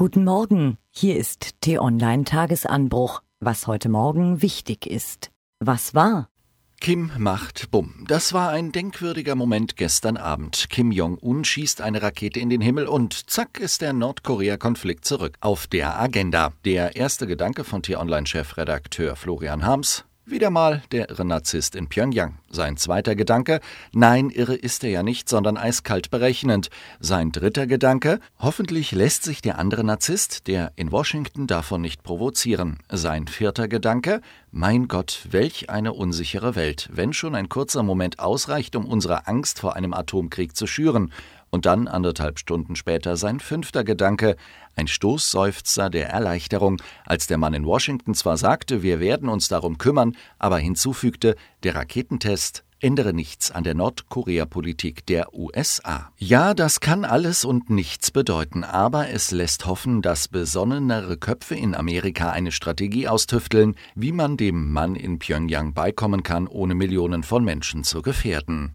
Guten Morgen, hier ist T-Online Tagesanbruch, was heute Morgen wichtig ist. Was war? Kim macht Bumm. Das war ein denkwürdiger Moment gestern Abend. Kim Jong-un schießt eine Rakete in den Himmel und zack ist der Nordkorea-Konflikt zurück auf der Agenda. Der erste Gedanke von T-Online-Chefredakteur Florian Harms. Wieder mal der irre Narzisst in Pyongyang. Sein zweiter Gedanke, nein, irre ist er ja nicht, sondern eiskalt berechnend. Sein dritter Gedanke, hoffentlich lässt sich der andere Narzisst, der in Washington, davon nicht provozieren. Sein vierter Gedanke, mein Gott, welch eine unsichere Welt, wenn schon ein kurzer Moment ausreicht, um unsere Angst vor einem Atomkrieg zu schüren. Und dann anderthalb Stunden später sein fünfter Gedanke, ein Stoßseufzer der Erleichterung, als der Mann in Washington zwar sagte, wir werden uns darum kümmern, aber hinzufügte, der Raketentest ändere nichts an der Nordkorea-Politik der USA. Ja, das kann alles und nichts bedeuten, aber es lässt hoffen, dass besonnenere Köpfe in Amerika eine Strategie austüfteln, wie man dem Mann in Pyongyang beikommen kann, ohne Millionen von Menschen zu gefährden.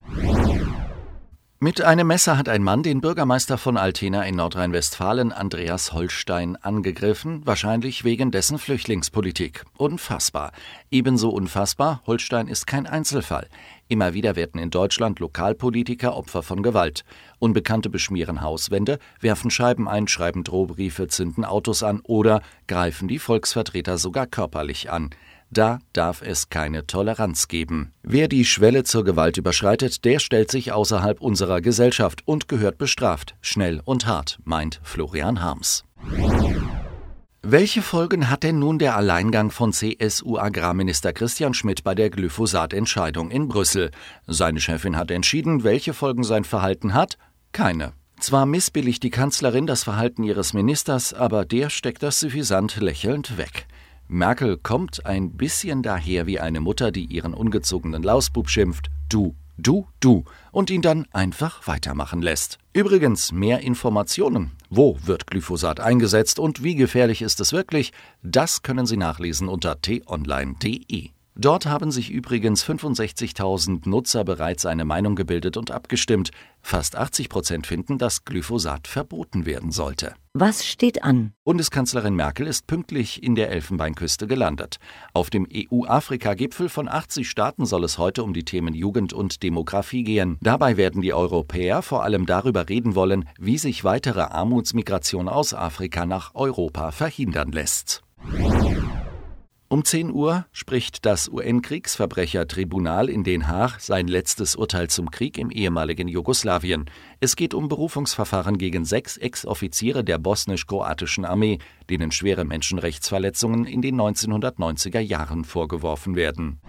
Mit einem Messer hat ein Mann den Bürgermeister von Altena in Nordrhein-Westfalen, Andreas Holstein, angegriffen, wahrscheinlich wegen dessen Flüchtlingspolitik. Unfassbar. Ebenso unfassbar, Holstein ist kein Einzelfall. Immer wieder werden in Deutschland Lokalpolitiker Opfer von Gewalt. Unbekannte beschmieren Hauswände, werfen Scheiben ein, schreiben Drohbriefe, zünden Autos an oder greifen die Volksvertreter sogar körperlich an. Da darf es keine Toleranz geben. Wer die Schwelle zur Gewalt überschreitet, der stellt sich außerhalb unserer Gesellschaft und gehört bestraft, schnell und hart, meint Florian Harms. Welche Folgen hat denn nun der Alleingang von CSU-Agrarminister Christian Schmidt bei der Glyphosat-Entscheidung in Brüssel? Seine Chefin hat entschieden, welche Folgen sein Verhalten hat? Keine. Zwar missbilligt die Kanzlerin das Verhalten ihres Ministers, aber der steckt das suffisant lächelnd weg. Merkel kommt ein bisschen daher wie eine Mutter, die ihren ungezogenen Lausbub schimpft, du, du, du, und ihn dann einfach weitermachen lässt. Übrigens, mehr Informationen. Wo wird Glyphosat eingesetzt und wie gefährlich ist es wirklich? Das können Sie nachlesen unter t-online.de. Dort haben sich übrigens 65.000 Nutzer bereits eine Meinung gebildet und abgestimmt. Fast 80 Prozent finden, dass Glyphosat verboten werden sollte. Was steht an? Bundeskanzlerin Merkel ist pünktlich in der Elfenbeinküste gelandet. Auf dem EU-Afrika-Gipfel von 80 Staaten soll es heute um die Themen Jugend und Demografie gehen. Dabei werden die Europäer vor allem darüber reden wollen, wie sich weitere Armutsmigration aus Afrika nach Europa verhindern lässt. Um 10 Uhr spricht das UN-Kriegsverbrechertribunal in Den Haag sein letztes Urteil zum Krieg im ehemaligen Jugoslawien. Es geht um Berufungsverfahren gegen sechs Ex-Offiziere der bosnisch-kroatischen Armee, denen schwere Menschenrechtsverletzungen in den 1990er Jahren vorgeworfen werden.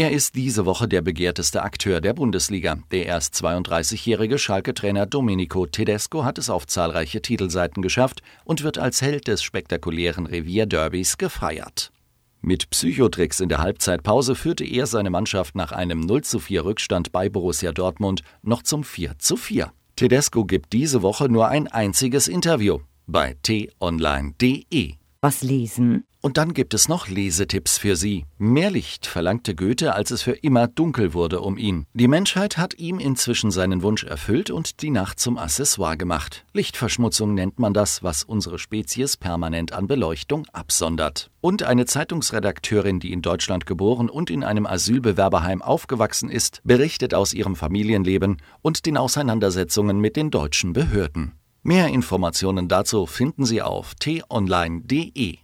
Er ist diese Woche der begehrteste Akteur der Bundesliga. Der erst 32-jährige Schalke-Trainer Domenico Tedesco hat es auf zahlreiche Titelseiten geschafft und wird als Held des spektakulären Revierderbys gefeiert. Mit Psychotricks in der Halbzeitpause führte er seine Mannschaft nach einem 0 zu 4 Rückstand bei Borussia Dortmund noch zum 4 zu 4. Tedesco gibt diese Woche nur ein einziges Interview bei t-online.de. Was lesen? Und dann gibt es noch Lesetipps für Sie. Mehr Licht verlangte Goethe, als es für immer dunkel wurde um ihn. Die Menschheit hat ihm inzwischen seinen Wunsch erfüllt und die Nacht zum Accessoire gemacht. Lichtverschmutzung nennt man das, was unsere Spezies permanent an Beleuchtung absondert. Und eine Zeitungsredakteurin, die in Deutschland geboren und in einem Asylbewerberheim aufgewachsen ist, berichtet aus ihrem Familienleben und den Auseinandersetzungen mit den deutschen Behörden. Mehr Informationen dazu finden Sie auf t-online.de.